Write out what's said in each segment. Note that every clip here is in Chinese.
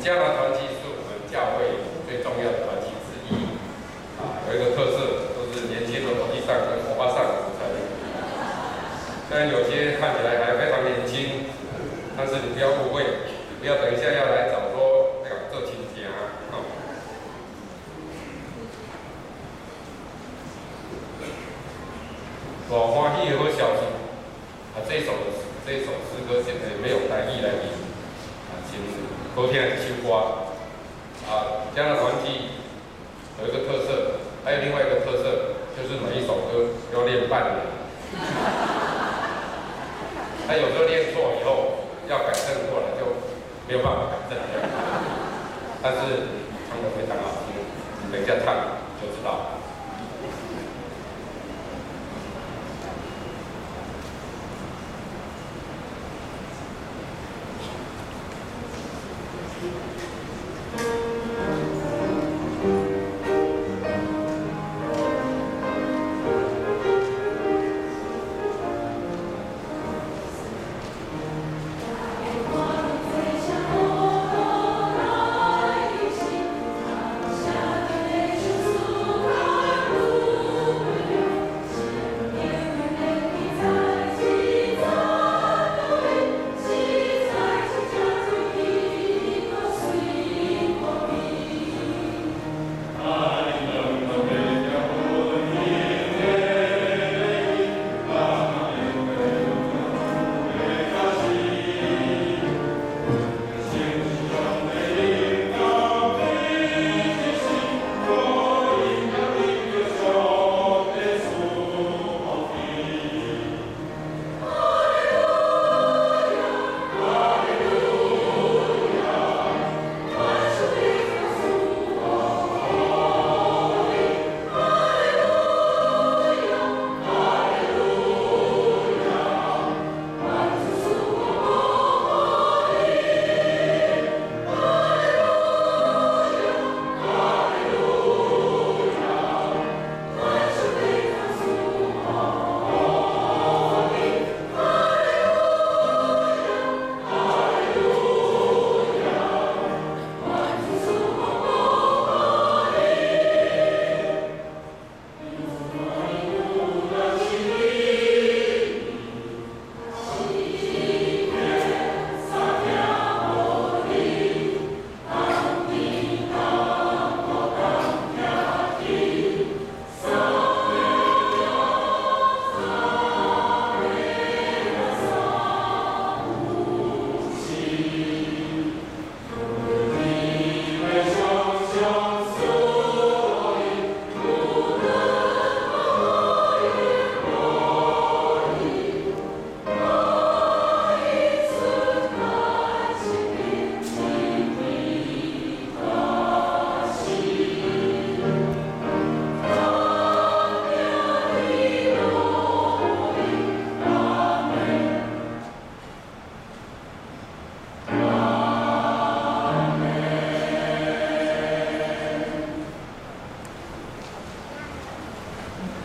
嘉南团契是我们教会最重要的团契之一，啊，有一个特色，都是年轻的团契上跟欧巴桑组成。虽然有些看起来还非常年轻，但是你不要误会，不要等一下要来找说要做亲戚啊。大欢喜的好消息，啊，这首这首诗歌现在没有翻译来念，啊，请好听一首歌，啊，嘉南团契有一个特色，还有另外一个特色，就是每一首歌要练半年。他有时候练错以后要改正过来就没有办法改正，但是唱的非常好听，等一下唱就知道了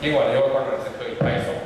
He wanted your.